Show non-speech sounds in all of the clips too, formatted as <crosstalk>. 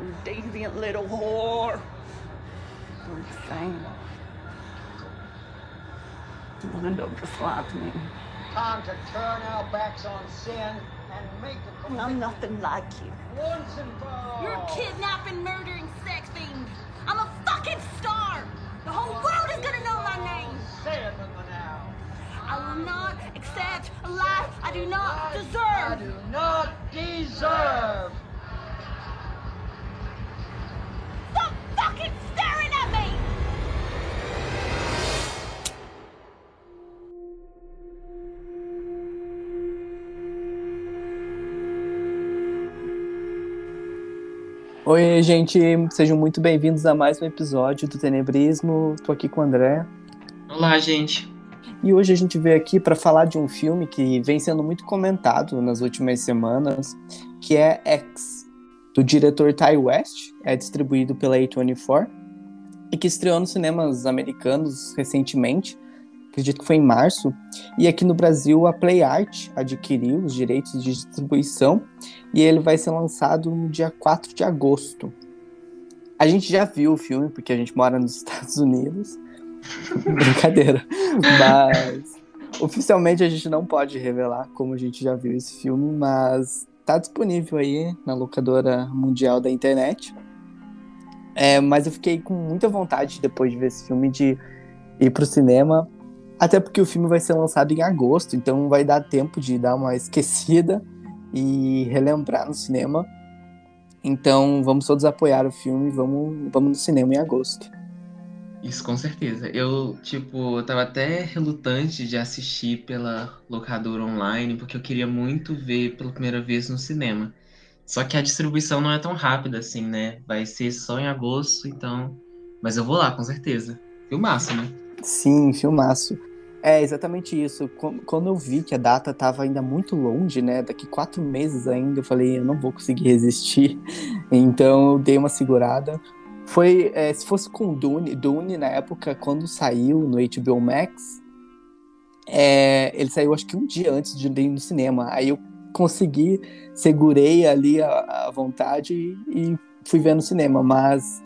You deviant little whore. You're insane. You end up just like me. Time to turn our backs on sin and make a And I'm nothing like you. once and for all. You're kidnapping, murdering sex fiends. I'm a fucking star. The whole world is gonna know my name. Say it with me now. I will not accept a life I do not deserve. I do not deserve. Oi, gente, sejam muito bem-vindos a mais um episódio do Tenebrismo. Tô aqui com o André. Olá, gente. E hoje a gente veio aqui para falar de um filme que vem sendo muito comentado nas últimas semanas, que é X, do diretor Ty West, é distribuído pela A24 e que estreou nos cinemas americanos recentemente, acredito que foi em março, e aqui no Brasil a Play Art adquiriu os direitos de distribuição e ele vai ser lançado no dia 4 de agosto. A gente já viu o filme porque a gente mora nos <laughs> Estados Unidos. <laughs> Brincadeira. Mas oficialmente a gente não pode revelar como a gente já viu esse filme, mas tá disponível aí na locadora mundial da internet. É, mas eu fiquei com muita vontade depois de ver esse filme de ir pro cinema, até porque o filme vai ser lançado em agosto, então vai dar tempo de dar uma esquecida e relembrar no cinema. Então vamos todos apoiar o filme, vamos, vamos no cinema em agosto. Isso com certeza. Eu, tipo, eu tava até relutante de assistir pela locadora online, porque eu queria muito ver pela primeira vez no cinema. Só que a distribuição não é tão rápida assim, né? Vai ser só em agosto, então. Mas eu vou lá, com certeza. Filmaço, né? Sim, filmaço. É exatamente isso. Qu- Quando eu vi que a data tava ainda muito longe, né? Daqui quatro meses ainda, eu falei, eu não vou conseguir resistir. <laughs> Então eu dei uma segurada. Foi, é, se fosse com Dune, Dune na época, quando saiu no HBO Max, é, ele saiu acho que um dia antes de ir no cinema. Aí eu consegui, segurei ali a, a vontade e, e fui ver no cinema. Mas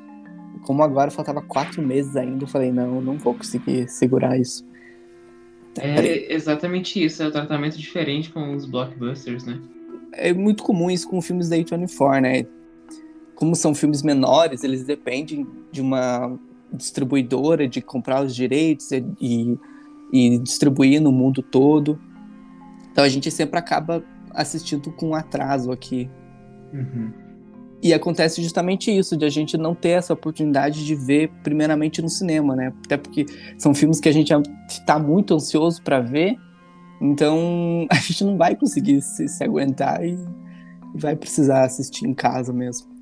como agora faltava quatro meses ainda, eu falei, não, não vou conseguir segurar isso. É exatamente isso, é o tratamento diferente com os blockbusters, né? é muito comum isso com filmes da A24, né? Como são filmes menores, eles dependem de uma distribuidora de comprar os direitos e, e distribuir no mundo todo. Então a gente sempre acaba assistindo com atraso aqui. Uhum. E acontece justamente isso, de a gente não ter essa oportunidade de ver primeiramente no cinema, né? Até porque são filmes que a gente está muito ansioso para ver, então <laughs> a gente não vai conseguir se, se aguentar e vai precisar assistir em casa mesmo.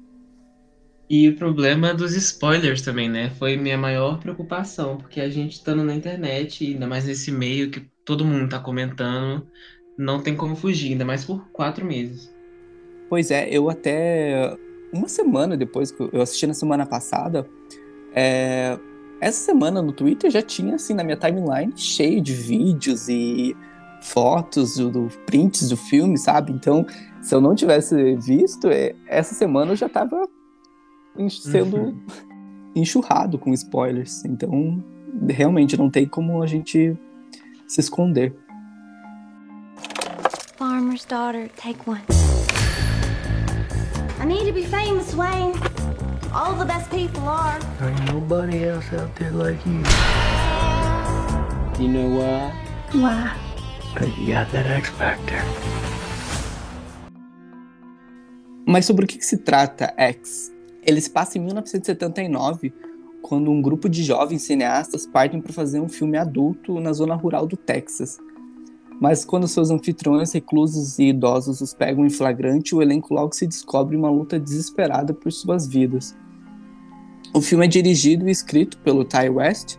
E o problema dos spoilers também, né? Foi minha maior preocupação, porque a gente estando na internet, ainda mais nesse meio que todo mundo tá comentando, não tem como fugir, ainda mais por quatro meses. Pois é, eu até uma semana depois que eu assisti na semana passada, é, essa semana no Twitter já tinha assim na minha timeline cheio de vídeos e fotos do, do prints do filme, sabe? Então, se eu não tivesse visto, é, essa semana eu já tava en- sendo Uhum. enxurrado com spoilers. Então, realmente não tem como a gente se esconder. Farmer's daughter, take one. I need to be famous, Wayne. All the best people are. Ain't nobody else out there like you. You know what? Why? Cause you got that X Factor. Mas sobre o que, que se trata X? Ele se passa em 1979, quando um grupo de jovens cineastas partem para fazer um filme adulto na zona rural do Texas. Mas quando seus anfitriões reclusos e idosos os pegam em flagrante, o elenco logo se descobre uma luta desesperada por suas vidas. O filme é dirigido e escrito pelo Ty West,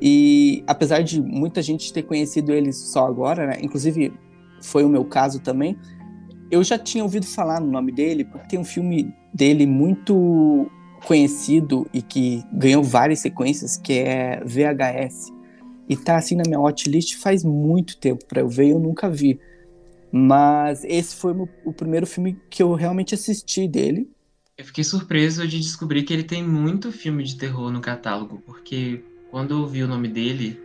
e apesar de muita gente ter conhecido ele só agora, né, inclusive foi o meu caso também, eu já tinha ouvido falar no nome dele, porque tem um filme dele muito conhecido e que ganhou várias sequências, que é VHS. E tá assim na minha watchlist faz muito tempo para eu ver e eu nunca vi. Mas esse foi o, o primeiro filme que eu realmente assisti dele. Eu fiquei surpreso de descobrir que ele tem muito filme de terror no catálogo, porque quando eu vi o nome dele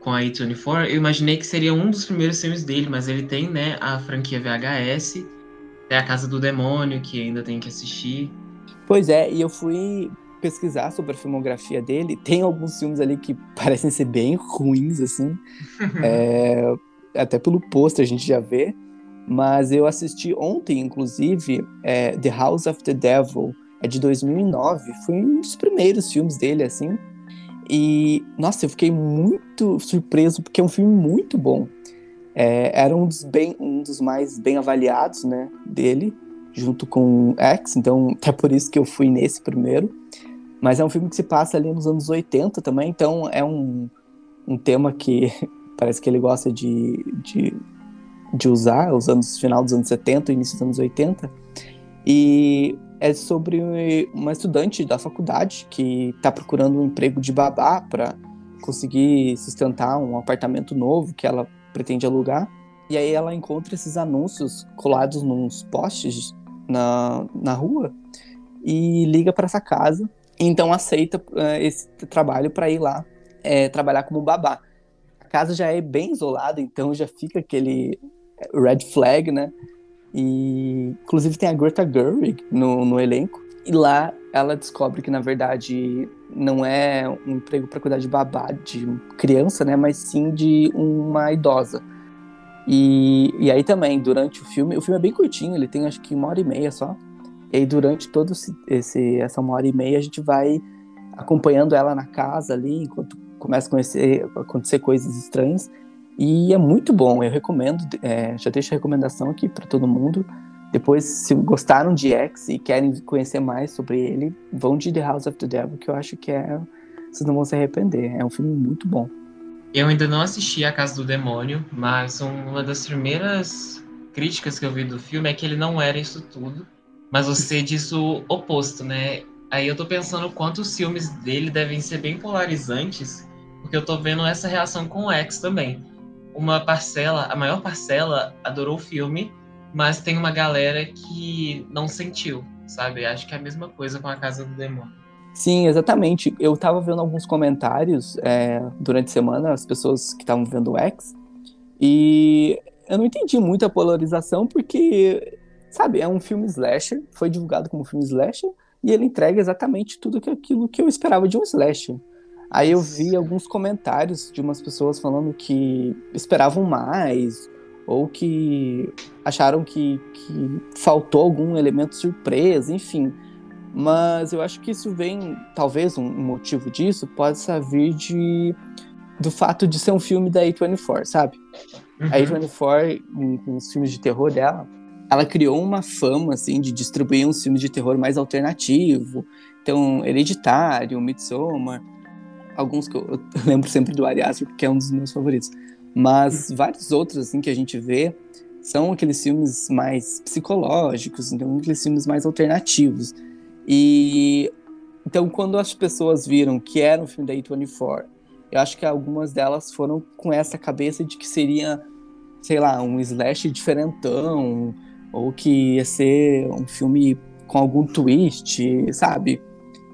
com a A24, eu imaginei que seria um dos primeiros filmes dele, mas ele tem, né, a franquia VHS, tem a Casa do Demônio, que ainda tem que assistir. Pois é, e eu fui pesquisar sobre a filmografia dele. Tem alguns filmes ali que <laughs> parecem ser bem ruins, assim. <laughs> é, até pelo pôster a gente já vê. Mas eu assisti ontem, inclusive, é, The House of the Devil, é de 2009. Foi um dos primeiros filmes dele, assim. E, nossa, eu fiquei muito surpreso, porque é um filme muito bom. É, era um dos, bem, um dos mais bem avaliados, né, dele, junto com X, então até por isso que eu fui nesse primeiro. Mas é um filme que se passa ali nos anos 80 também, então é um, um tema que <laughs> parece que ele gosta de, de, de usar, os anos final dos anos 70 e início dos anos 80. E é sobre uma estudante da faculdade que está procurando um emprego de babá para conseguir sustentar um apartamento novo que ela pretende alugar. E aí ela encontra esses anúncios colados nos postes na, na rua e liga para essa casa. Então aceita uh, esse trabalho para ir lá é, trabalhar como babá. A casa já é bem isolada, então já fica aquele red flag, né? E inclusive tem a Greta Gerwig no, no elenco. E lá ela descobre que na verdade não é um emprego para cuidar de babá de criança, né? Mas sim de uma idosa. E, e aí também, durante o filme, o filme é bem curtinho, ele tem acho que uma hora e meia só. E durante todo esse, essa uma hora e meia a gente vai acompanhando ela na casa ali, enquanto começa a conhecer, acontecer coisas estranhas. E é muito bom, eu recomendo, é, já deixo a recomendação aqui para todo mundo. Depois, se gostaram de X e querem conhecer mais sobre ele, vão de The House of the Devil, que eu acho que é. Vocês não vão se arrepender. É um filme muito bom. Eu ainda não assisti A Casa do Demônio, mas uma das primeiras críticas que eu vi do filme é que ele não era isso tudo, mas você diz o oposto, né? Aí eu tô pensando quantos filmes dele devem ser bem polarizantes, porque eu tô vendo essa reação com o X também uma parcela, a maior parcela adorou o filme, mas tem uma galera que não sentiu, sabe? Acho que é a mesma coisa com a Casa do Demônio. Sim, exatamente. Eu tava vendo alguns comentários é, durante a semana, as pessoas que estavam vendo o X, e eu não entendi muito a polarização, porque, sabe, é um filme slasher, foi divulgado como filme slasher, e ele entrega exatamente tudo aquilo que eu esperava de um slasher. Aí eu vi alguns comentários de umas pessoas falando que esperavam mais, ou que acharam que, que faltou algum elemento surpresa, enfim. Mas eu acho que isso vem, talvez um motivo disso possa vir de do fato de ser um filme da A24, sabe? Uhum. A A24, com os filmes de terror dela, ela criou uma fama, assim, de distribuir uns filmes de terror mais alternativo. Então, Hereditário, Midsommar, alguns que eu, eu <laughs> lembro sempre do Ari Aster, porque é um dos meus favoritos. Mas vários outros, assim, que a gente vê são aqueles filmes mais psicológicos, então aqueles filmes mais alternativos. E então quando as pessoas viram que era um filme da A24, eu acho que algumas delas foram com essa cabeça de que seria, sei lá, um slash diferentão, ou que ia ser um filme com algum twist, sabe?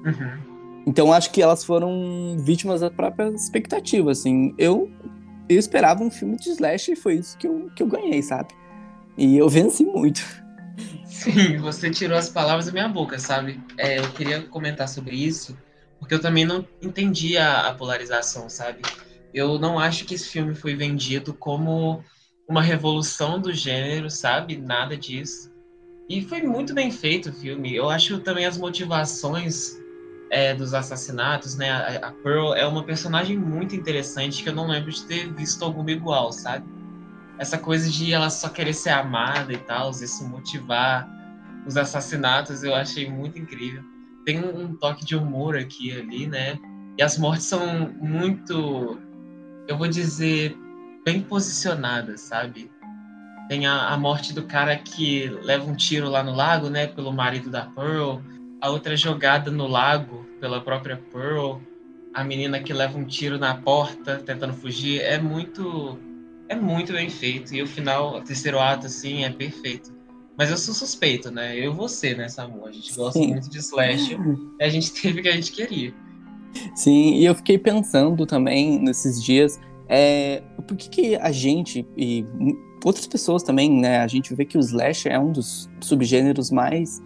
Uhum. Então acho que elas foram vítimas da própria expectativa, assim. Eu, eu esperava um filme de slash e foi isso que eu, que eu ganhei, sabe? E eu venci muito. Sim, você tirou as palavras da minha boca, sabe? É, eu queria comentar sobre isso, porque eu também não entendi a, a polarização, sabe? Eu não acho que esse filme foi vendido como uma revolução do gênero, sabe? Nada disso. E foi muito bem feito o filme. Eu acho também as motivações é, dos assassinatos, né? A, a, Pearl é uma personagem muito interessante que eu não lembro de ter visto alguma igual, sabe? Essa coisa de ela só querer ser amada e tal, isso motivar os assassinatos, eu achei muito incrível. Tem um, um toque de humor aqui ali, né? E as mortes são muito, eu vou dizer, bem posicionadas, sabe? Tem a, a morte do cara que leva um tiro lá no lago, né? Pelo marido da Pearl a outra jogada no lago pela própria Pearl, a menina que leva um tiro na porta tentando fugir, é muito é muito bem feito e o final, o terceiro ato assim, é perfeito. Mas eu sou suspeito, né? Eu e você, né, Samu? A gente gosta Sim. muito de slash. <laughs> E a gente teve o que a gente queria. Sim, e eu fiquei pensando também nesses dias, é, por que, que a gente e outras pessoas também, né? A gente vê que o slasher é um dos subgêneros mais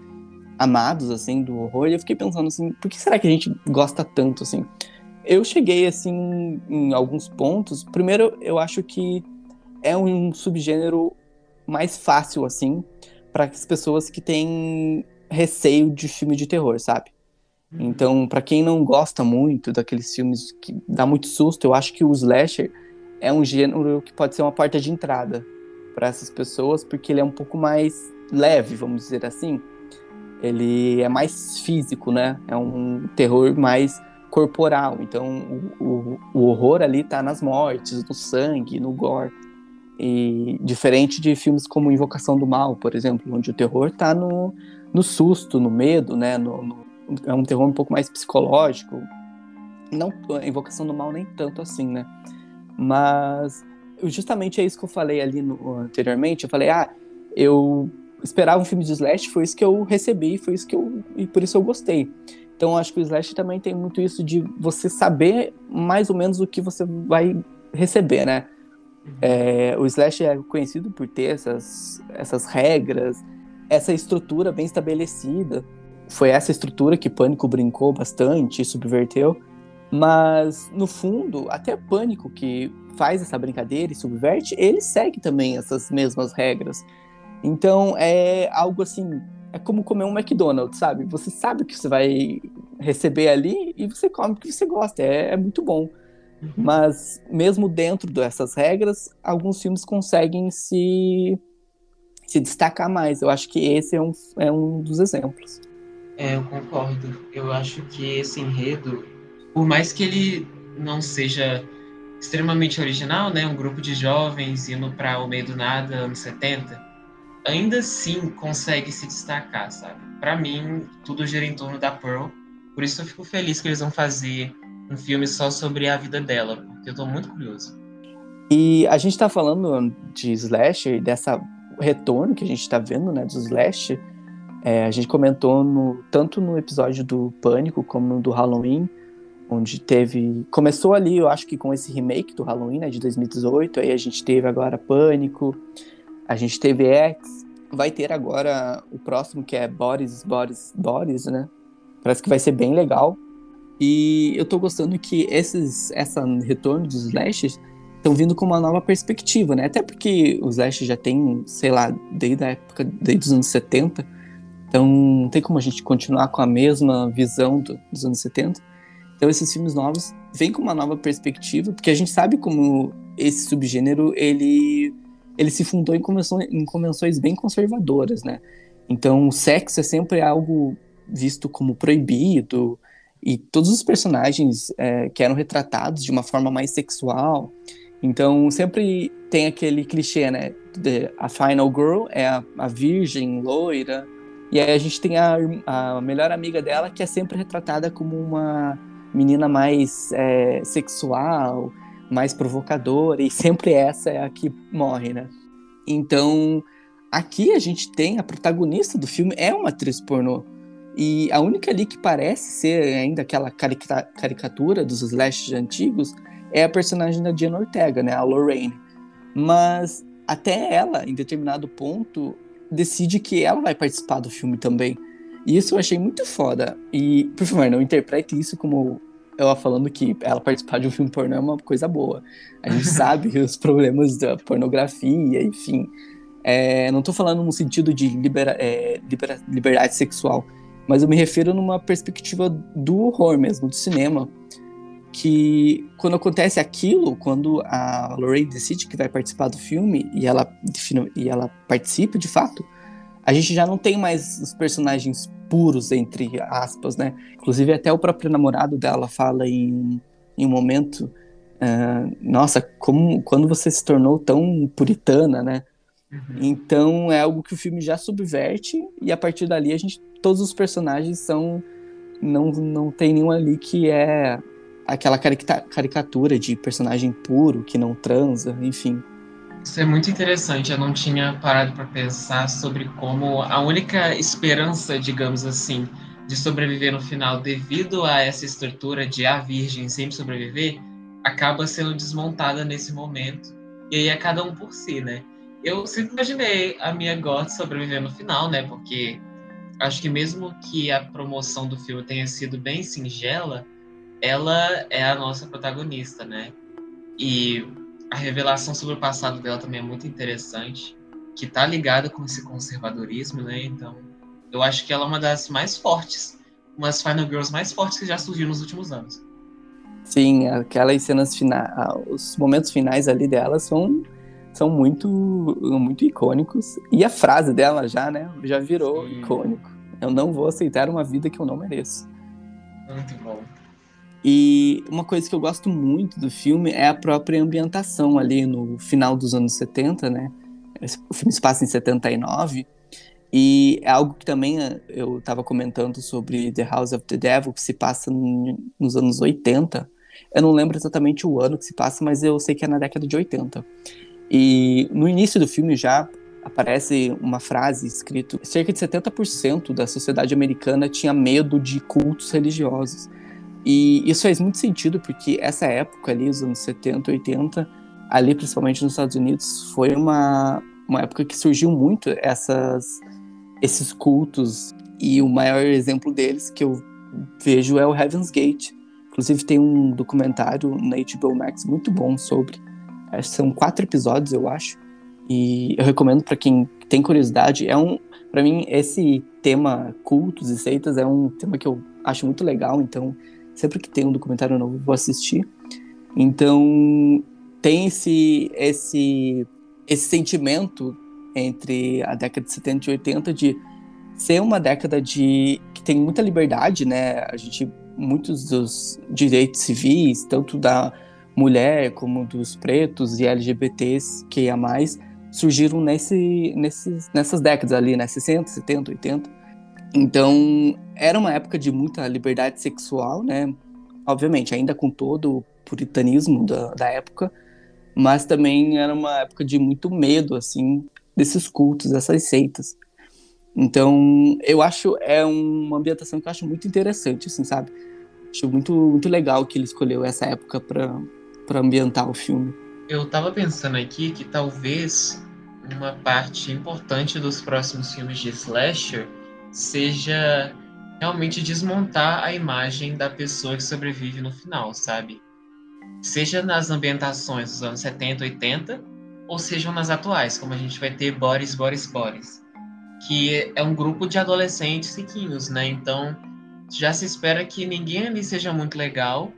amados, assim, do horror. E eu fiquei pensando assim, por que será que a gente gosta tanto, assim? Eu cheguei, assim, em alguns pontos. Primeiro, eu acho que é um subgênero mais fácil, assim, para as pessoas que têm receio de filme de terror, sabe? Então, pra quem não gosta muito daqueles filmes que dá muito susto, eu acho que o slasher é um gênero que pode ser uma porta de entrada para essas pessoas, porque ele é um pouco mais leve, vamos dizer assim. Ele é mais físico, né? É um terror mais corporal. Então, o, o, o horror ali tá nas mortes, no sangue, no gore. E diferente de filmes como Invocação do Mal, por exemplo, onde o terror tá no, no susto, no medo, né? No, no- é um terror um pouco mais psicológico. Não, a Invocação do Mal nem tanto assim, né? Mas justamente é isso que eu falei ali no- anteriormente. Eu falei, ah, eu esperava um filme de slash, foi isso que eu recebi, foi isso que eu e por isso eu gostei. Então acho que o slash também tem muito isso de você saber mais ou menos o que você vai receber, né? É, o slash é conhecido por ter essas, essas regras, essa estrutura bem estabelecida. Foi essa estrutura que Pânico brincou bastante e subverteu. Mas, no fundo, até Pânico, que faz essa brincadeira e subverte, ele segue também essas mesmas regras. Então, é algo assim. É como comer um McDonald's, sabe? Você sabe o que você vai receber ali e você come o que você gosta. É, é muito bom. Mas, mesmo dentro dessas regras, alguns filmes conseguem se, se destacar mais. Eu acho que esse é um, é um dos exemplos. É, eu concordo. Eu acho que esse enredo, por mais que ele não seja extremamente original, né, um grupo de jovens indo para o meio do nada, anos 70, ainda assim consegue se destacar, sabe? Para mim, tudo gira em torno da Pearl. Por isso eu fico feliz que eles vão fazer um filme só sobre a vida dela, porque eu tô muito curioso. E a gente tá falando de slasher, dessa retorno que a gente tá vendo, né, do slasher. É, a gente comentou no, tanto no episódio do Pânico como no do Halloween, onde teve. Começou ali, eu acho que com esse remake do Halloween, né, de 2018. Aí a gente teve agora Pânico, a gente teve X. Vai ter agora o próximo que é Boris, Boris, Boris, né? Parece que vai ser bem legal. E eu tô gostando que esses, essa retorno dos slashes estão vindo com uma nova perspectiva, né? Até porque os Slash já tem, sei lá, desde a época, desde os anos 70. Então não tem como a gente continuar com a mesma visão do- dos anos 70. Então esses filmes novos vêm com uma nova perspectiva, porque a gente sabe como esse subgênero ele ele se fundou em convenções, em convenções bem conservadoras, né? Então o sexo é sempre algo visto como proibido e todos os personagens é, que eram retratados de uma forma mais sexual. Então sempre tem aquele clichê, né? a final girl é a, a virgem loira. E aí a gente tem a, a melhor amiga dela que é sempre retratada como uma menina mais é, sexual, mais provocadora. E sempre essa é a que morre, né? Então aqui a gente tem a protagonista do filme é uma atriz pornô. E a única ali que parece ser ainda aquela carica- caricatura dos slashes antigos é a personagem da Diana Ortega, né, a Lorraine. Mas até ela, em determinado ponto, decide que ela vai participar do filme também. E isso eu achei muito foda. E, por favor, não interprete isso como ela falando que ela participar de um filme pornô é uma coisa boa. A gente <laughs> sabe os problemas da pornografia, enfim. É, não tô falando no sentido de libera- é, libera- liberdade sexual, mas eu me refiro numa perspectiva do horror mesmo, do cinema. Que quando acontece aquilo, quando a Lorraine decide que vai participar do filme e ela, e ela participa de fato, a gente já não tem mais os personagens puros, entre aspas, né? Inclusive, até o próprio namorado dela fala em, em um momento: ah, Nossa, como, quando você se tornou tão puritana, né? Então é algo que o filme já subverte e a partir dali a gente todos os personagens são não não tem nenhum ali que é aquela carica- caricatura de personagem puro que não transa, enfim. Isso é muito interessante. Eu não tinha parado para pensar sobre como a única esperança, digamos assim, de sobreviver no final, devido a essa estrutura de a virgem sempre sobreviver, acaba sendo desmontada nesse momento. E aí é cada um por si, né? Eu sempre imaginei a minha Goth sobreviver no final, né? Porque acho que mesmo que a promoção do filme tenha sido bem singela, ela é a nossa protagonista, né? E a revelação sobre o passado dela também é muito interessante, que tá ligada com esse conservadorismo, né? Então, eu acho que ela é uma das mais fortes, umas Final Girls mais fortes que já surgiram nos últimos anos. Sim, aquelas cenas finais, os momentos finais ali dela são são muito muito icônicos e a frase dela já, né, já virou Sim. icônico. Eu não vou aceitar uma vida que eu não mereço. Muito bom. E uma coisa que eu gosto muito do filme é a própria ambientação ali no final dos anos 70, né? O filme se passa em 79 e é algo que também eh, eu estava comentando sobre The House of the Devil, que se passa nos anos 80. Eu não lembro exatamente o ano que se passa, mas eu sei que é na década de 80. E no início do filme já aparece uma frase escrito: cerca de 70% da sociedade americana tinha medo de cultos religiosos. E isso faz muito sentido porque essa época ali, os anos 70, 80, ali principalmente nos Estados Unidos, foi uma, uma época que surgiu muito essas esses cultos e o maior exemplo deles que eu vejo é o Heaven's Gate. Inclusive tem um documentário na HBO Max muito bom sobre. São quatro episódios, eu acho. E eu recomendo para quem tem curiosidade. É um, para mim, esse tema cultos e seitas é um tema que eu acho muito legal. Então, sempre que tem um documentário novo, vou assistir. Então, tem esse, esse, esse sentimento entre a década de 70 e 80 de ser uma década de que tem muita liberdade, né? A gente muitos dos direitos civis, tanto da mulher como dos pretos e LGBTs que a mais surgiram nesse, nesses, nessas décadas ali, né? 60, 70, 80. Então, era uma época de muita liberdade sexual, né? Obviamente, ainda com todo o puritanismo da, da época, mas também era uma época de muito medo, assim, desses cultos, dessas seitas. Então, eu acho é uma ambientação que eu acho muito interessante, assim, sabe? Acho muito muito legal que ele escolheu essa época para ambientar o filme. Eu tava pensando aqui que talvez uma parte importante dos próximos filmes de slasher seja realmente desmontar a imagem da pessoa que sobrevive no final, sabe? Seja nas ambientações dos anos 70, 80, ou sejam nas atuais, como a gente vai ter Boris, Boris, Boris, que é um grupo de adolescentes riquinhos, né? Então já se espera que ninguém ali seja muito legal,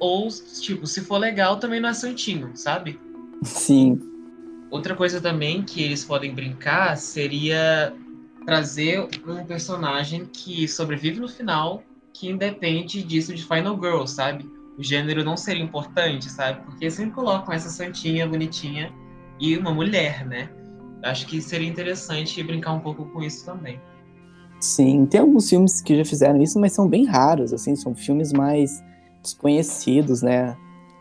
ou, tipo, se for legal, também não é santinho, sabe? Sim. Outra coisa também que eles podem brincar seria trazer um personagem que sobrevive no final, que independe disso de Final Girl, sabe? O gênero não seria importante, sabe? Porque sempre colocam essa santinha bonitinha e uma mulher, né? Acho que seria interessante brincar um pouco com isso também. Sim, tem alguns filmes que já fizeram isso, mas são bem raros, assim, são filmes mais desconhecidos, né?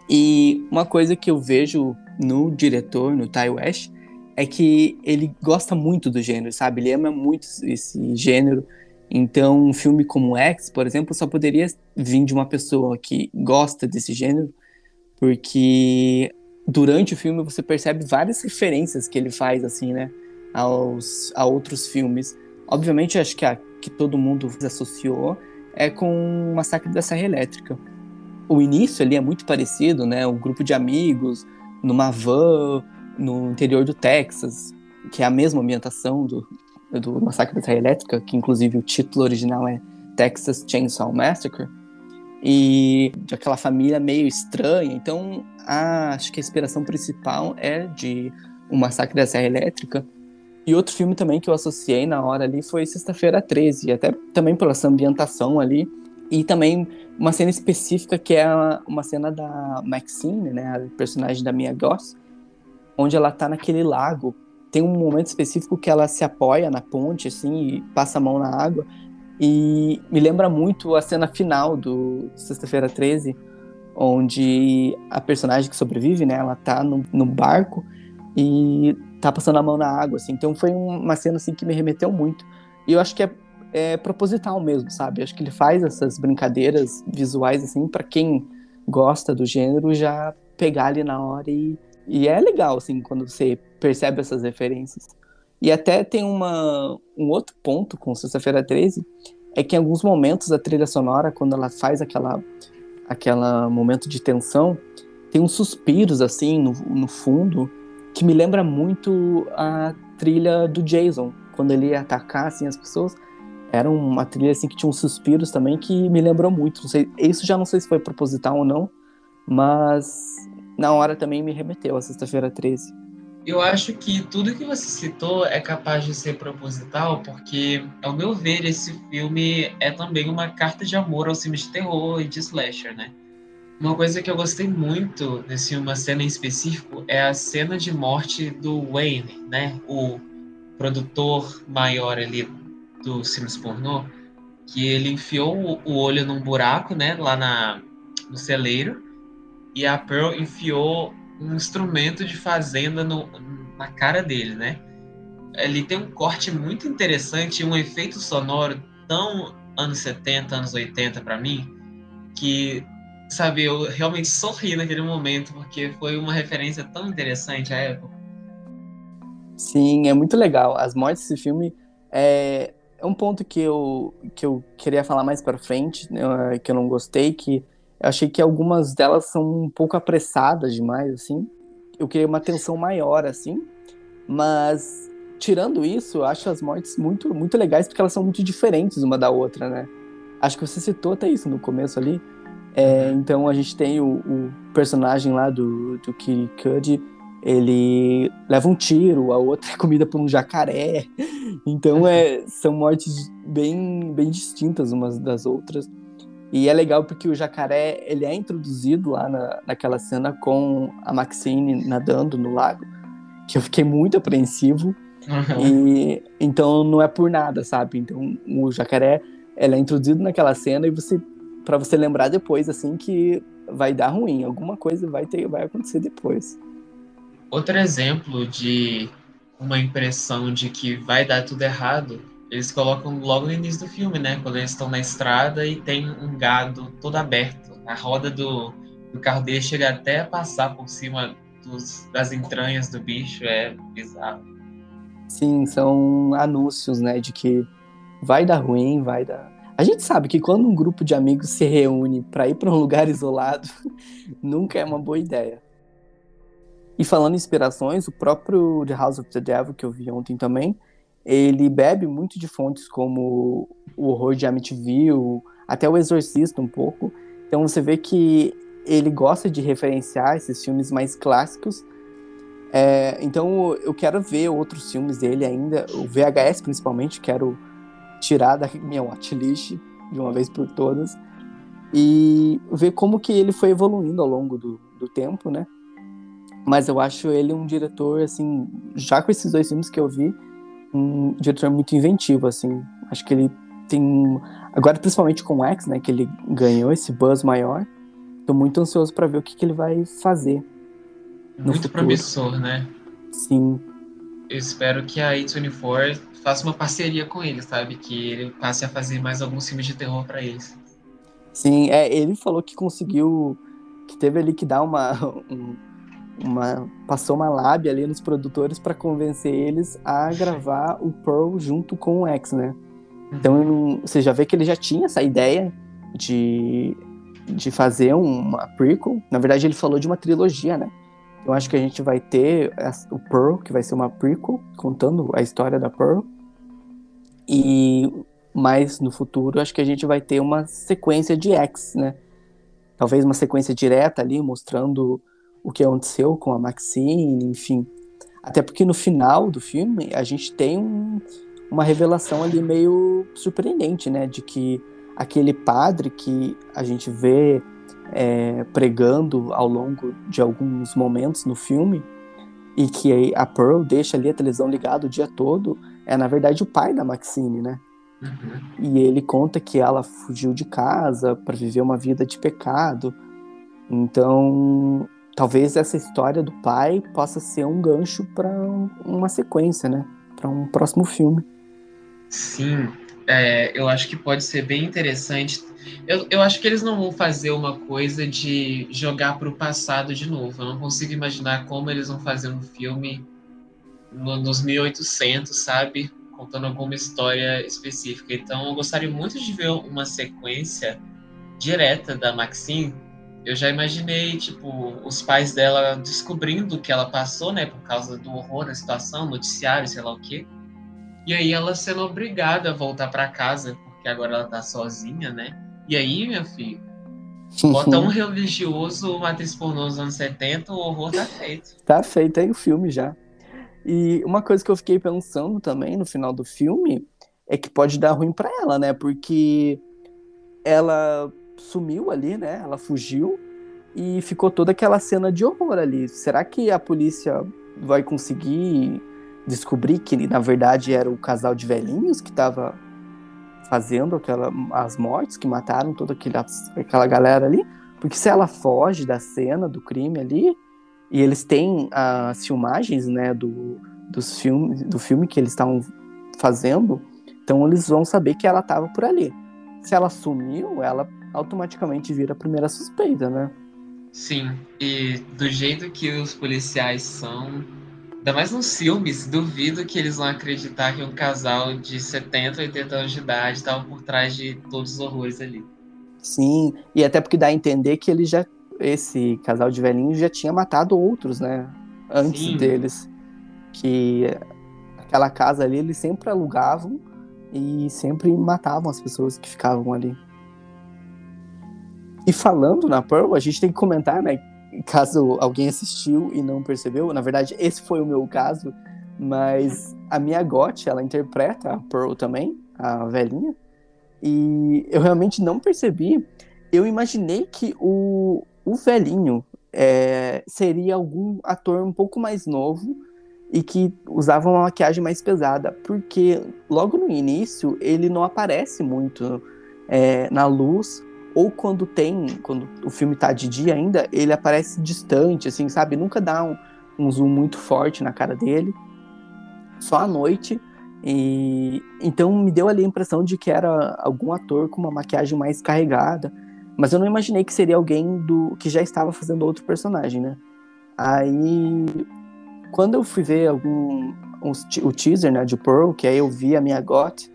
E uma coisa que eu vejo no diretor, no Ty West, é que ele gosta muito do gênero, sabe? Ele ama muito esse gênero. Então, um filme como X, por exemplo, só poderia vir de uma pessoa que gosta desse gênero, porque durante o filme você percebe várias referências que ele faz, assim, né, aos, a outros filmes. Obviamente, acho que a que todo mundo associou é com o Massacre da Serra Elétrica. O início ali é muito parecido, né, um grupo de amigos numa van no interior do Texas, que é a mesma ambientação do, do Massacre da Serra Elétrica, que inclusive o título original é Texas Chainsaw Massacre e de aquela família meio estranha. Então, a, acho que a inspiração principal é de O Massacre da Serra Elétrica. E outro filme também que eu associei na hora ali foi Sexta-feira 13, até também pela essa ambientação ali. E também uma cena específica que é uma cena da Maxine, né, a personagem da Mia Goss, onde ela tá naquele lago. Tem um momento específico que ela se apoia na ponte, assim, e passa a mão na água. E me lembra muito a cena final do Sexta-feira 13, onde a personagem que sobrevive, né, ela tá no, no barco e tá passando a mão na água, assim. Então foi uma cena assim que me remeteu muito. E eu acho que é, é proposital mesmo, sabe? Eu acho que ele faz essas brincadeiras visuais assim para quem gosta do gênero já pegar ali na hora e, e é legal assim quando você percebe essas referências. E até tem uma, um outro ponto com Sexta-feira 13, é que em alguns momentos a trilha sonora, quando ela faz aquela, aquela momento de tensão, tem uns suspiros assim no, no fundo que me lembra muito a trilha do Jason, quando ele ia atacar assim, as pessoas. Era uma trilha assim que tinha uns suspiros também que me lembrou muito. Não sei, isso já não sei se foi proposital ou não, mas na hora também me remeteu a sexta-feira 13. Eu acho que tudo que você citou é capaz de ser proposital, porque, ao meu ver, esse filme é também uma carta de amor aos filmes de terror e de slasher, né? Uma coisa que eu gostei muito nesse uma cena em específico é a cena de morte do Wayne, né? O produtor maior ali do filmes pornô, que ele enfiou o olho num buraco, né? Lá na, no celeiro, e a Pearl enfiou um instrumento de fazenda no, na cara dele, né? Ele tem um corte muito interessante, um efeito sonoro tão anos 70, anos 80 para mim, que sabe, eu realmente sorri naquele momento, porque foi uma referência tão interessante à época. Sim, é muito legal. As mortes desse filme é, é um ponto que eu, que eu queria falar mais para frente, né, que eu não gostei, que eu achei que algumas delas são um pouco apressadas demais, assim. Eu queria uma atenção maior, assim. Mas, tirando isso, eu acho as mortes muito, muito legais, porque elas são muito diferentes uma da outra, né? Acho que você citou até isso no começo ali, é, então a gente tem o, o, personagem lá do, do Kiri Cudi, ele leva um tiro, a outra é comida por um jacaré. <laughs> Então é, são mortes bem, bem distintas umas das outras. E é legal porque o jacaré ele é introduzido lá na, naquela cena com a Maxine nadando no lago, que eu fiquei muito apreensivo. Uhum. E então não é por nada, sabe? Então o jacaré ele é introduzido naquela cena e você para você lembrar depois, assim, que vai dar ruim, alguma coisa vai ter, vai acontecer depois. Outro exemplo de uma impressão de que vai dar tudo errado, eles colocam logo no início do filme, né? Quando eles estão na estrada e tem um gado todo aberto. A roda do, do carro dele chega até a passar por cima dos, das entranhas do bicho, é bizarro. Sim, são anúncios, né, de que vai dar ruim, vai dar a gente sabe que quando um grupo de amigos se reúne para ir para um lugar isolado, <laughs> nunca é uma boa ideia. E falando em inspirações, o próprio The House of the Devil, que eu vi ontem também, ele bebe muito de fontes como o horror de Amityville, até o Exorcista um pouco. Então você vê que ele gosta de referenciar esses filmes mais clássicos. É, então eu quero ver outros filmes dele ainda, o VHS principalmente, quero tirar da minha watchlist de uma vez por todas e ver como que ele foi evoluindo ao longo do, do tempo, né? Mas eu acho ele um diretor, assim, já com esses dois filmes que eu vi, um diretor muito inventivo, assim. Acho que ele tem. Agora, principalmente com o X, né? Que ele ganhou esse buzz maior. Tô muito ansioso para ver o que, que ele vai fazer. Muito promissor, né? Sim. Eu espero que a A24 faça uma parceria com eles, sabe? Que ele passe a fazer mais alguns filmes de terror para eles. Sim, é, ele falou que conseguiu, que teve ali que dar uma, <laughs> um, uma passou uma lábia ali nos produtores para convencer eles a gravar o Pearl junto com o X, né? Então uhum. você já vê que ele já tinha essa ideia de, de fazer uma prequel. Na verdade, ele falou de uma trilogia, né? Eu acho que a gente vai ter o Pearl, que vai ser uma prequel, contando a história da Pearl. E mais no futuro, acho que a gente vai ter uma sequência de X, né? Talvez uma sequência direta ali, mostrando o que aconteceu com a Maxine, enfim. Até porque no final do filme, a gente tem um, uma revelação ali meio surpreendente, né? De que aquele padre que a gente vê é, pregando ao longo de alguns momentos no filme e que a Pearl deixa ali a televisão ligada o dia todo, é na verdade o pai da Maxine, né? Uhum. E ele conta que ela fugiu de casa para viver uma vida de pecado. Então, talvez essa história do pai possa ser um gancho para uma sequência, né? Para um próximo filme. Sim, é, eu acho que pode ser bem interessante. Eu, eu acho que eles não vão fazer uma coisa de jogar para o passado de novo. Eu não consigo imaginar como eles vão fazer um filme no, nos 1800, sabe? Contando alguma história específica. Então, eu gostaria muito de ver uma sequência direta da Maxine. Eu já imaginei, tipo, os pais dela descobrindo o que ela passou, né? Por causa do horror da situação, noticiário, sei lá o quê. E aí ela sendo obrigada a voltar para casa, porque agora ela tá sozinha, né? E aí, meu filho, bota um religioso, uma atriz pornô nos anos 70, o horror tá feito. <laughs> Tá feito aí o filme já. E uma coisa que eu fiquei pensando também no final do filme é que pode dar ruim para ela, né? Porque ela sumiu ali, né? Ela fugiu e ficou toda aquela cena de horror ali. Será que a polícia vai conseguir descobrir que na verdade era o casal de velhinhos que estava fazendo aquela, as mortes, que mataram toda aquela, aquela galera ali? Porque se ela foge da cena do crime ali, e eles têm as filmagens, né, do, dos filmes, do filme que eles estavam fazendo, então eles vão saber que ela estava por ali. Se ela sumiu, ela automaticamente vira a primeira suspeita, né? Sim, e do jeito que os policiais são, ainda mais nos filmes, duvido que eles vão acreditar que um casal de 70, 80 anos de idade estava por trás de todos os horrores ali. Sim, e até porque dá a entender que ele já esse casal de velhinhos já tinha matado outros, né? Antes Sim. deles. Que aquela casa ali eles sempre alugavam e sempre matavam as pessoas que ficavam ali. E falando na Pearl, a gente tem que comentar, né? Caso alguém assistiu e não percebeu, na verdade, esse foi o meu caso, mas a Mia Gotti, ela interpreta a Pearl também, a velhinha, e eu realmente não percebi. Eu imaginei que o, o velhinho é, seria algum ator um pouco mais novo e que usava uma maquiagem mais pesada, porque logo no início ele não aparece muito é, na luz, ou quando tem, quando o filme tá de dia ainda, ele aparece distante, assim, sabe? Nunca dá um, um zoom muito forte na cara dele, só à noite. E então me deu ali a impressão de que era algum ator com uma maquiagem mais carregada, mas eu não imaginei que seria alguém do que já estava fazendo outro personagem, né? Aí quando eu fui ver algum te- o teaser, né, de Pearl, que aí eu vi a minha got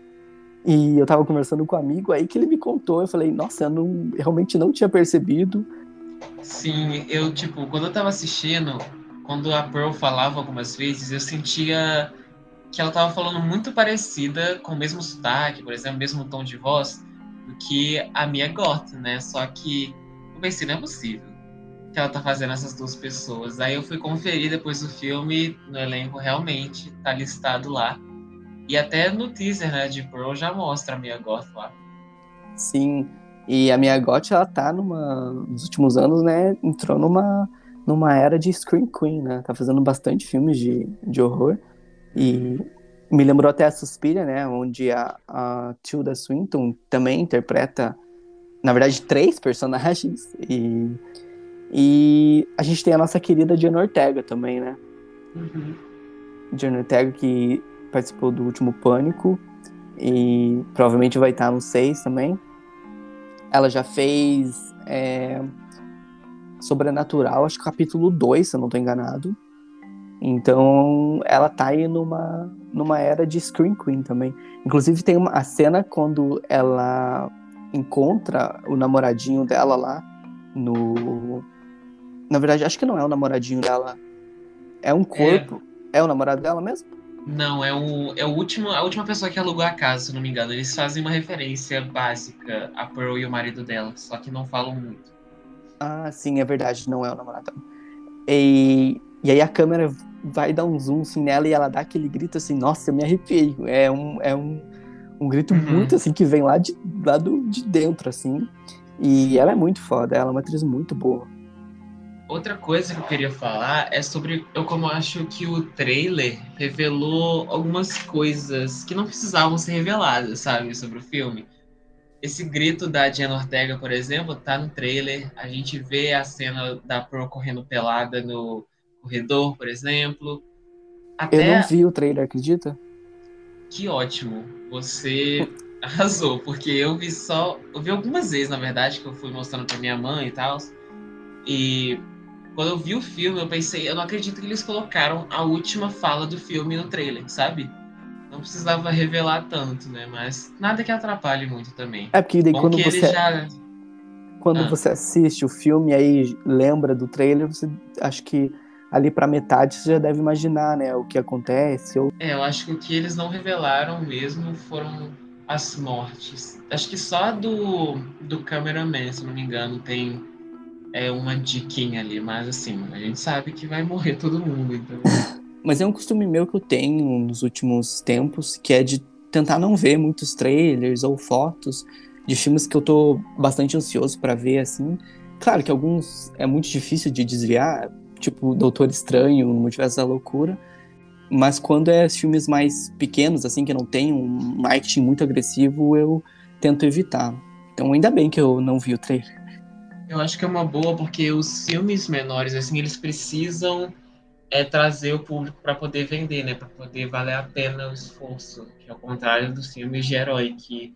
e eu tava conversando com um amigo aí que ele me contou, eu falei, nossa, eu não, realmente não tinha percebido. Sim, eu, tipo, quando eu tava assistindo, quando a Pearl falava algumas vezes, eu sentia que ela tava falando muito parecida, com o mesmo sotaque, por exemplo, o mesmo tom de voz, do que a Mia Goth, né? Só que eu pensei, não é possível que ela tá fazendo essas duas pessoas. Aí eu fui conferir depois do filme, no elenco realmente tá listado lá. E até no teaser, né, de Pearl já mostra a Mia Goth lá. Sim, e a minha got ela tá numa nos últimos anos, né, entrou numa numa era de Scream Queen, né? Tá fazendo bastante filmes de, de horror e me lembrou até a Suspiria, né, onde a, a Tilda Swinton também interpreta na verdade três <laughs> personagens e e a gente tem a nossa querida Diana Ortega também, né? Uhum. Diana Ortega que participou do último Pânico e provavelmente vai estar no 6 também. Ela já fez é, Sobrenatural, acho que capítulo 2, se eu não tô enganado. Então ela tá aí numa, numa era de Scream Queen também. Inclusive tem uma, a cena quando ela encontra o namoradinho dela lá no. Na verdade, acho que não é o namoradinho dela. É um corpo. É, o namorado dela mesmo? Não, é, o, é o último, a última pessoa que alugou a casa, se não me engano. Eles fazem uma referência básica a Pearl e o marido dela, só que não falam muito. Ah, sim, é verdade, não é o namorado. E, e aí a câmera vai dar um zoom assim, nela e ela dá aquele grito assim, nossa, eu me arrepiei. É um, é um, um grito Uhum. muito assim que vem lá, de, lá do, de dentro, assim. E ela é muito foda, ela é uma atriz muito boa. Outra coisa que eu queria falar é sobre eu como acho que o trailer revelou algumas coisas que não precisavam ser reveladas, sabe, sobre o filme. esse grito da Jenna Ortega, por exemplo, tá no trailer. A gente vê a cena da Pearl correndo pelada no corredor, por exemplo. Até... Eu não vi o trailer, acredita? Que ótimo. Você <laughs> arrasou, porque eu vi só. Eu vi algumas vezes, na verdade, que eu fui mostrando pra minha mãe e tal. E quando eu vi o filme, eu pensei, eu não acredito que eles colocaram a última fala do filme no trailer, sabe? Não precisava revelar tanto, né? Mas nada que atrapalhe muito também. É porque daí Bom quando você, já. quando Ah. você assiste o filme e aí lembra do trailer, você acho que ali pra metade você já deve imaginar, né, o que acontece. Ou... É, eu acho que o que eles não revelaram mesmo foram as mortes. Acho que só do, do cameraman, se não me engano, tem é, uma diquinha ali, mas assim, a gente sabe que vai morrer todo mundo, então. <laughs> Mas é um costume meu que eu tenho nos últimos tempos, que é de tentar não ver muitos trailers ou fotos de filmes que eu tô bastante ansioso pra ver, assim. Claro que alguns é muito difícil de desviar, tipo Doutor Estranho, no Multiverso da Loucura. Mas quando é filmes mais pequenos, assim, que não tem um marketing muito agressivo, eu tento evitar. Então ainda bem que eu não vi o trailer. Eu acho que é uma boa porque os filmes menores, assim, eles precisam é, trazer o público para poder vender, né? Para poder valer a pena o esforço, que é ao contrário dos filmes de herói, que,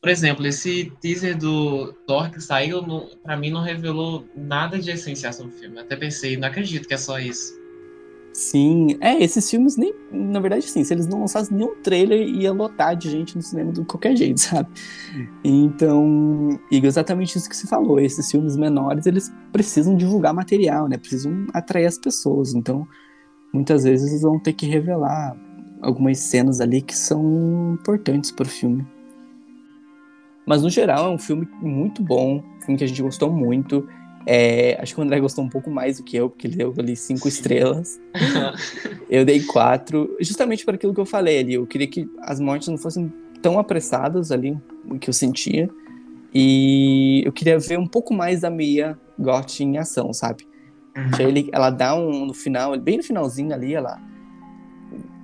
por exemplo, esse teaser do Thor que saiu, para mim não revelou nada de essencial sobre o filme. Eu até pensei, não acredito que é só isso. Sim, é, esses filmes nem. Na verdade, sim, se eles não lançassem nenhum trailer, ia lotar de gente no cinema de qualquer jeito, <laughs> sabe? Então, Igor, exatamente isso que você falou. Esses filmes menores, eles precisam divulgar material, né? Precisam atrair as pessoas. Então, muitas vezes eles vão ter que revelar algumas cenas ali que são importantes pro filme. Mas, no geral, é um filme muito bom, um filme que a gente gostou muito. É, acho que o André gostou um pouco mais do que eu, porque ele deu ali cinco estrelas. <laughs> Eu dei quatro, justamente por aquilo que eu falei ali. Eu queria que as mortes não fossem tão apressadas ali, o que eu sentia. E eu queria ver um pouco mais da Mia Goth em ação, sabe? Que aí ele, ela dá um no final, bem no finalzinho ali, ela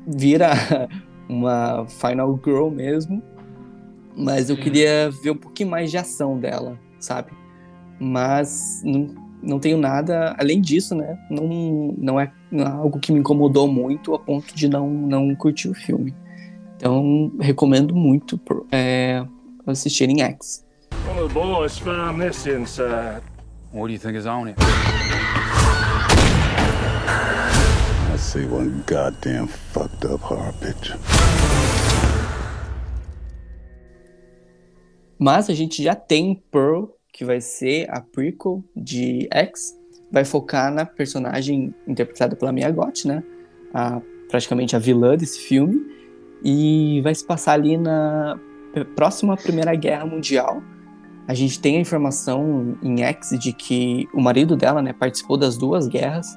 vira <laughs> uma Final Girl mesmo. Mas eu queria ver um pouquinho mais de ação dela, sabe? Mas não, não tenho nada além disso, né? Não, não, é, não é algo que me incomodou muito a ponto de não, não curtir o filme. Então, recomendo muito por- é, assistirem X. One of the boys found this inside. What do you think is on it? I see one goddamn fucked up horror picture. Mas a gente já tem Pearl, que vai ser a prequel de X. Vai focar na personagem interpretada pela Mia Goth, né? A, praticamente a vilã desse filme. E vai se passar ali na próxima Primeira Guerra Mundial. A gente tem a informação em X de que o marido dela, né, participou das duas guerras.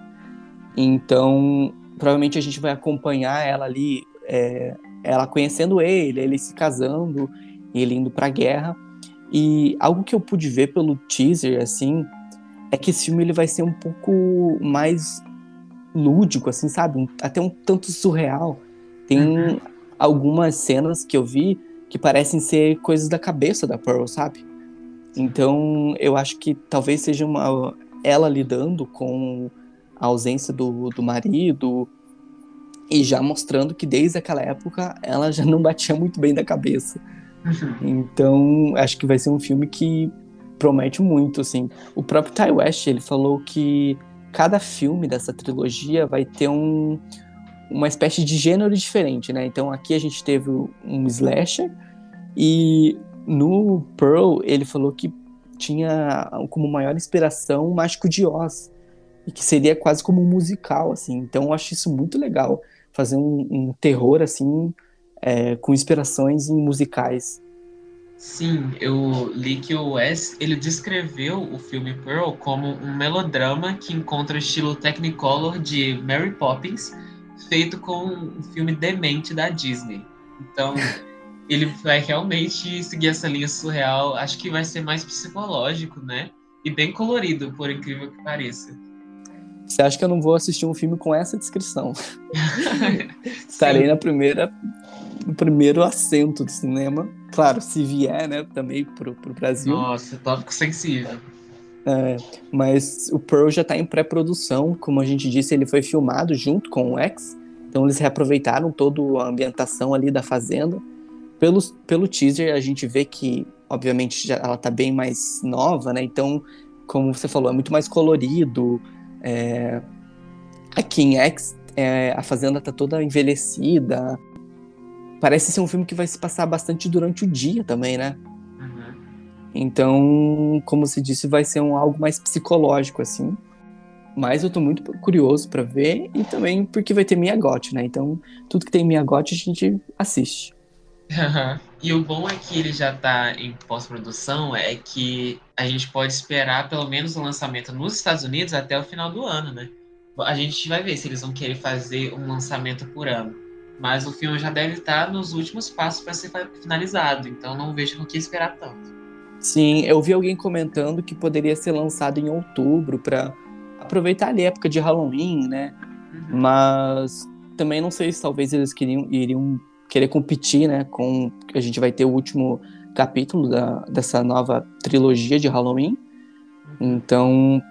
Então, provavelmente a gente vai acompanhar ela ali, é, ela conhecendo ele, ele se casando, ele indo pra guerra. E algo que eu pude ver pelo teaser, assim, é que esse filme ele vai ser um pouco mais lúdico, assim, sabe? Um- até um tanto surreal. Tem algumas cenas que eu vi que parecem ser coisas da cabeça da Pearl, sabe? Então, eu acho que talvez seja uma ela lidando com a ausência do, do marido e já mostrando que desde aquela época ela já não batia muito bem da cabeça. Então, acho que vai ser um filme que promete muito, assim. O próprio Ty West, ele falou que cada filme dessa trilogia vai ter um, uma espécie de gênero diferente, né? Então, aqui a gente teve um slasher e no Pearl ele falou que tinha como maior inspiração o Mágico de Oz e que seria quase como um musical, assim. Então, eu acho isso muito legal, fazer um, um terror, assim, é, com inspirações em musicais. Sim, eu li que o Wes, ele descreveu o filme Pearl como um melodrama que encontra o estilo Technicolor de Mary Poppins, feito com um filme demente da Disney. Então, <laughs> ele vai realmente seguir essa linha surreal. Acho que vai ser mais psicológico, né? E bem colorido, por incrível que pareça. Você acha que eu não vou assistir um filme com essa descrição? <laughs> <laughs> Estarei na primeira, no primeiro assento do cinema Claro, se vier, né, também pro, pro Brasil. Nossa, tópico sensível. É, mas o Pearl já tá em pré-produção, como a gente disse, ele foi filmado junto com o X, então eles reaproveitaram toda a ambientação ali da fazenda. Pelo, pelo teaser a gente vê que, obviamente, já, ela tá bem mais nova, né? Então, como você falou, é muito mais colorido. É... Aqui em X, é, a fazenda tá toda envelhecida. Parece ser um filme que vai se passar bastante durante o dia também, né? Uhum. Então, como se disse, vai ser um algo mais psicológico, assim. Mas eu tô muito curioso para ver e também porque vai ter Miyagote, né? Então, tudo que tem Miyagote a gente assiste. e o bom é que ele já tá em pós-produção, é que a gente pode esperar pelo menos o lançamento nos Estados Unidos até o final do ano, né? A gente vai ver se eles vão querer fazer um lançamento por ano. Mas o filme já deve estar nos últimos passos para ser finalizado, então não vejo o que esperar tanto. Sim, eu vi alguém comentando que poderia ser lançado em outubro para aproveitar ali a época de Halloween, né? Uhum. Mas também não sei se talvez eles queriam, iriam querer competir, né? Com a gente vai ter o último capítulo da, dessa nova trilogia de Halloween. Uhum. Então,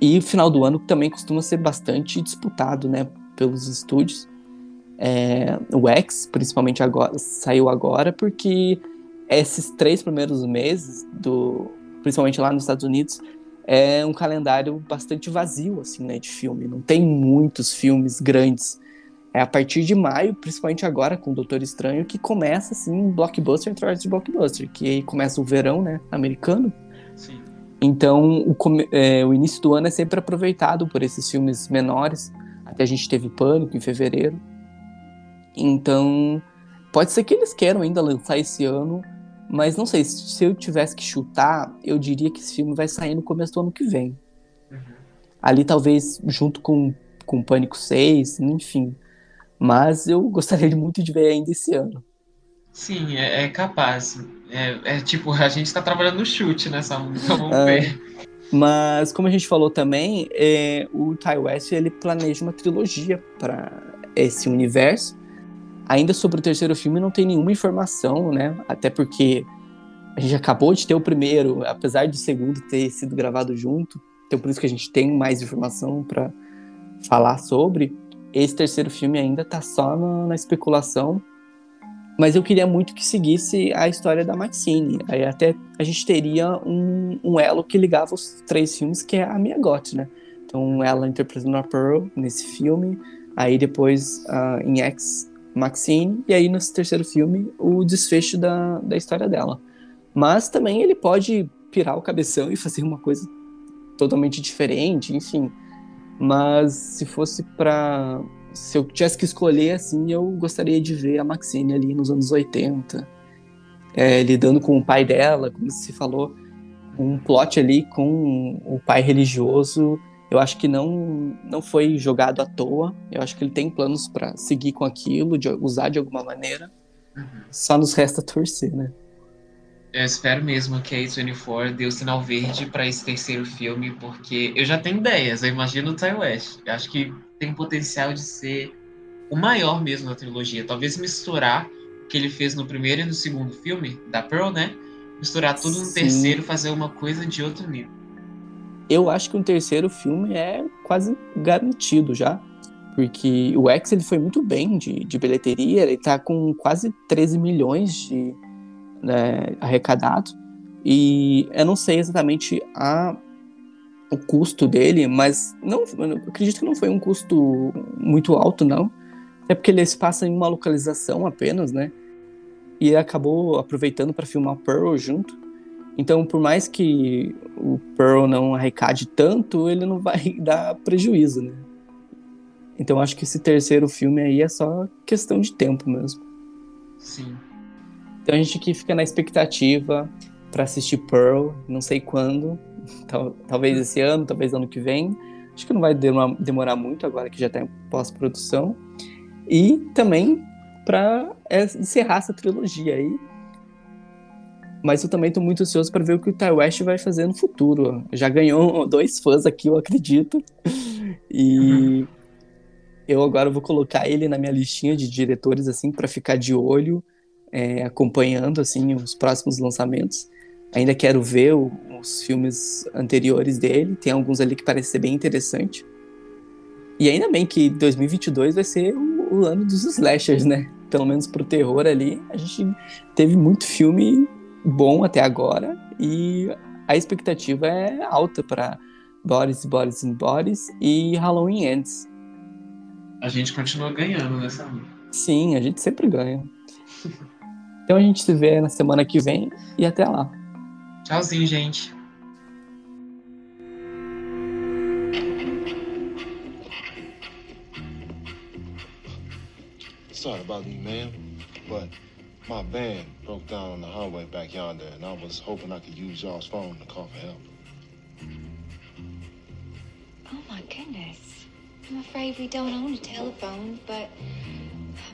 e final do ano também costuma ser bastante disputado, né? Pelos estúdios. É, o X, principalmente agora, saiu agora porque esses três primeiros meses do, principalmente lá nos Estados Unidos, é um calendário bastante vazio, assim, né, de filme. Não tem muitos filmes grandes. É a partir de maio, principalmente agora com o Doutor Estranho, que começa, assim, blockbuster atrás de blockbuster, que aí começa o verão, né, americano. Sim. Então, o, é, o início do ano é sempre aproveitado por esses filmes menores. Até a gente teve Pânico em fevereiro. Então, pode ser que eles queiram ainda lançar esse ano mas não sei, se eu tivesse que chutar, eu diria que esse filme vai sair no começo do ano que vem. Uhum. Ali talvez junto com, com Pânico 6, enfim. Mas eu gostaria <laughs> muito de ver ainda esse ano. Sim, é, é capaz. É, é, tipo, a gente tá trabalhando no chute nessa então vamos é, ver. Mas como a gente falou também, é, o Ty West ele planeja uma trilogia para esse universo. Ainda sobre o terceiro filme não tem nenhuma informação, né? Até porque a gente acabou de ter o primeiro, apesar de o segundo ter sido gravado junto. Então por isso que a gente tem mais informação para falar sobre. Esse terceiro filme ainda tá só na, na, especulação. Mas eu queria muito que seguisse a história da Maxine. Aí até a gente teria um, um elo que ligava os três filmes, que é a Mia Goth, né? Então ela interpretando a Pearl nesse filme. Aí depois uh, em X Maxine, e aí nesse terceiro filme o desfecho da, da história dela. Mas também ele pode pirar o cabeção e fazer uma coisa totalmente diferente, enfim. Mas se fosse para se eu tivesse que escolher assim, eu gostaria de ver a Maxine ali nos anos 80, é, lidando com o pai dela, como se falou, um plot ali com o pai religioso eu acho que não, não foi jogado à toa. Eu acho que ele tem planos para seguir com aquilo, de usar de alguma maneira. Uhum. Só nos resta torcer, né? Eu espero mesmo que a A24 dê o sinal verde para esse terceiro filme, porque eu já tenho ideias. Eu imagino o Ty West. Eu acho que tem potencial de ser o maior mesmo da trilogia. Talvez misturar o que ele fez no primeiro e no segundo filme, da Pearl, né? Misturar tudo no Sim. terceiro, fazer uma coisa de outro nível eu acho que um terceiro filme é quase garantido já. Porque o X ele foi muito bem de, de bilheteria, ele tá com quase 13 milhões de né, arrecadado. E eu não sei exatamente a, o custo dele, mas não, acredito que não foi um custo muito alto, não. É porque ele se passa em uma localização apenas, né? E acabou aproveitando para filmar Pearl junto. Então, por mais que o Pearl não arrecade tanto, ele não vai <laughs> dar prejuízo, né? Então, acho que esse terceiro filme aí é só questão de tempo mesmo. Sim. Então, a gente aqui fica na expectativa para assistir Pearl, não sei quando, <laughs> tal, talvez esse ano, talvez ano que vem. Acho que não vai demorar muito agora que já está em pós-produção. E também para encerrar essa trilogia aí, mas eu também tô muito ansioso para ver o que o Ty West vai fazer no futuro. Já ganhou <laughs> dois fãs aqui, eu acredito. E uhum. eu agora vou colocar ele na minha listinha de diretores, assim, para ficar de olho. é, acompanhando assim os próximos lançamentos. Ainda quero ver o, os filmes anteriores dele. Tem alguns ali que parece ser bem interessante. E ainda bem que 2022 vai ser o, o ano dos slashers, né? Pelo menos pro terror ali, a gente teve muito filme bom até agora e a expectativa é alta para Bodies, Bodies and Bodies e Halloween Ends. A gente continua ganhando nessa Sim, a gente sempre ganha. Então a gente se vê na semana que vem e até lá. Tchauzinho, gente. Sorry about me, ma'am, but my van broke down on the highway back yonder, and I was hoping I could use y'all's phone to call for help. Oh my goodness. I'm afraid we don't own a telephone, but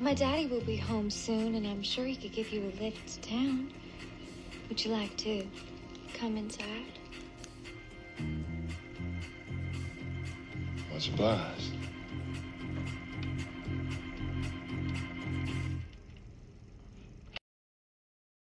my daddy will be home soon, and I'm sure he could give you a lift to town. Would you like to come inside? Much obliged.